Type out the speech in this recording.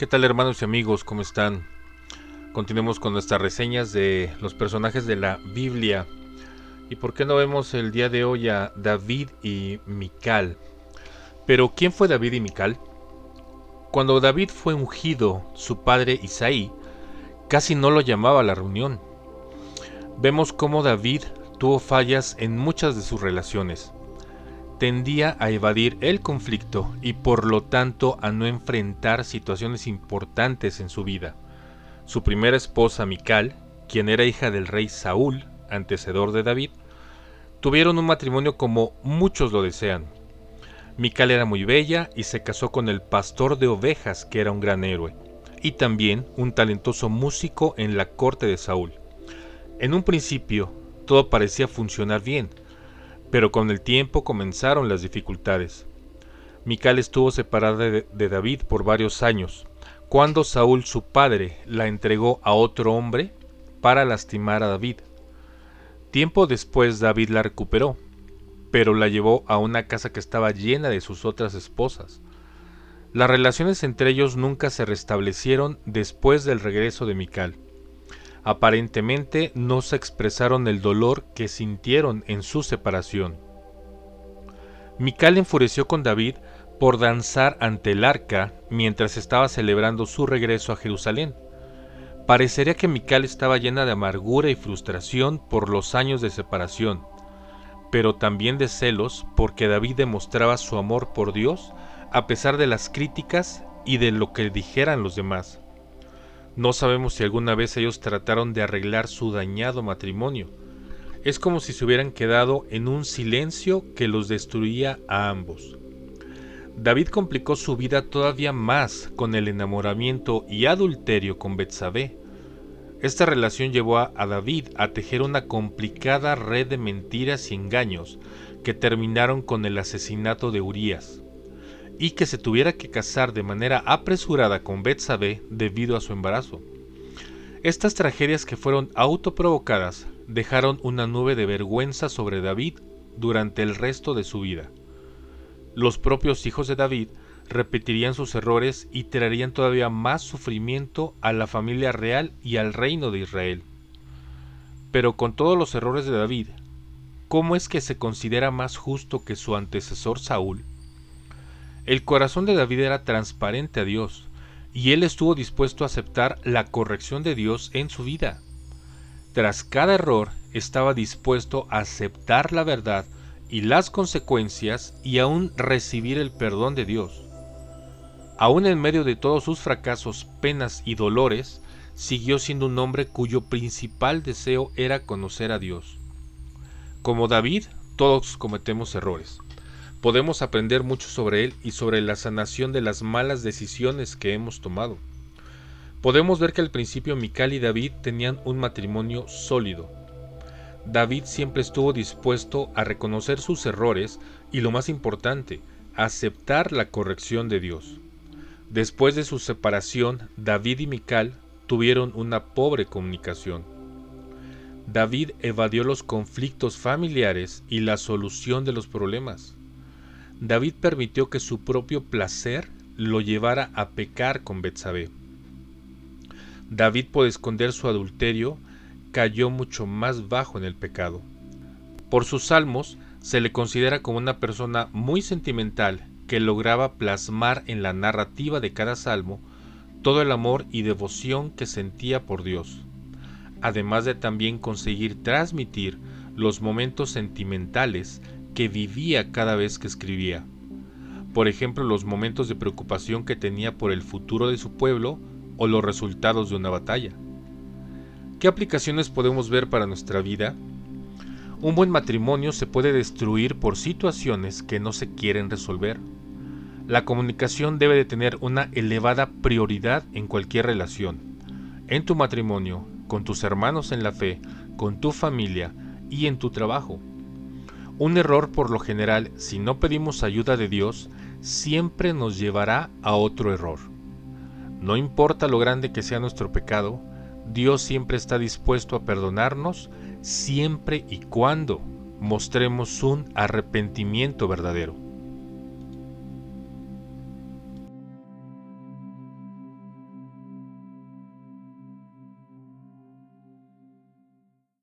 ¿Qué tal hermanos y amigos? ¿Cómo están? Continuemos con nuestras reseñas de los personajes de la Biblia. ¿Y por qué no vemos el día de hoy a David y Mical? Pero ¿quién fue David y Mical? Cuando David fue ungido, su padre Isaí casi no lo llamaba a la reunión. Vemos cómo David tuvo fallas en muchas de sus relaciones tendía a evadir el conflicto y por lo tanto a no enfrentar situaciones importantes en su vida. Su primera esposa, Mical, quien era hija del rey Saúl, antecedor de David, tuvieron un matrimonio como muchos lo desean. Mical era muy bella y se casó con el pastor de ovejas, que era un gran héroe, y también un talentoso músico en la corte de Saúl. En un principio, todo parecía funcionar bien, pero con el tiempo comenzaron las dificultades. Mical estuvo separada de, David por varios años, cuando Saúl su padre la entregó a otro hombre para lastimar a David. Tiempo después David la recuperó, pero la llevó a una casa que estaba llena de sus otras esposas. Las relaciones entre ellos nunca se restablecieron después del regreso de Mical aparentemente no se expresaron el dolor que sintieron en su separación. Mical enfureció con David por danzar ante el arca mientras estaba celebrando su regreso a Jerusalén. Parecería que Mical estaba llena de amargura y frustración por los años de separación, pero también de celos porque David demostraba su amor por Dios a pesar de las críticas y de lo que dijeran los demás. No sabemos si alguna vez ellos trataron de arreglar su dañado matrimonio. Es como si se hubieran quedado en un silencio que los destruía a ambos. David complicó su vida todavía más con el enamoramiento y adulterio con Betsabé. Esta relación llevó a, David a tejer una complicada red de mentiras y engaños que terminaron con el asesinato de Urías y que se tuviera que casar de manera apresurada con Betsabé debido a su embarazo. Estas tragedias que fueron autoprovocadas dejaron una nube de vergüenza sobre David durante el resto de su vida. Los propios hijos de David repetirían sus errores y traerían todavía más sufrimiento a la familia real y al reino de Israel. Pero con todos los errores de David, ¿cómo es que se considera más justo que su antecesor Saúl? El corazón de David era transparente a Dios, y él estuvo dispuesto a aceptar la corrección de Dios en su vida. Tras cada error, estaba dispuesto a aceptar la verdad y las consecuencias y aún recibir el perdón de Dios. Aún en medio de todos sus fracasos, penas y dolores, siguió siendo un hombre cuyo principal deseo era conocer a Dios. Como David, todos cometemos errores podemos aprender mucho sobre él y sobre la sanación de las malas decisiones que hemos tomado. Podemos ver que al principio Mical y David tenían un matrimonio sólido. David siempre estuvo dispuesto a reconocer sus errores y lo más importante, aceptar la corrección de Dios. Después de su separación, David y Mical tuvieron una pobre comunicación. David evadió los conflictos familiares y la solución de los problemas. David permitió que su propio placer lo llevara a pecar con Betsabé. David, por esconder su adulterio, cayó mucho más bajo en el pecado. Por sus salmos, se le considera como una persona muy sentimental que lograba plasmar en la narrativa de cada salmo todo el amor y devoción que sentía por Dios, además de también conseguir transmitir los momentos sentimentales que vivía cada vez que escribía. Por ejemplo, los momentos de preocupación que tenía por el futuro de su pueblo o los resultados de una batalla. ¿Qué aplicaciones podemos ver para nuestra vida? Un buen matrimonio se puede destruir por situaciones que no se quieren resolver. La comunicación debe de tener una elevada prioridad en cualquier relación. En tu matrimonio, con tus hermanos en la fe, con tu familia y en tu trabajo. Un error por lo general, si no pedimos ayuda de Dios, siempre nos llevará a otro error. No importa lo grande que sea nuestro pecado, Dios siempre está dispuesto a perdonarnos siempre y cuando mostremos un arrepentimiento verdadero.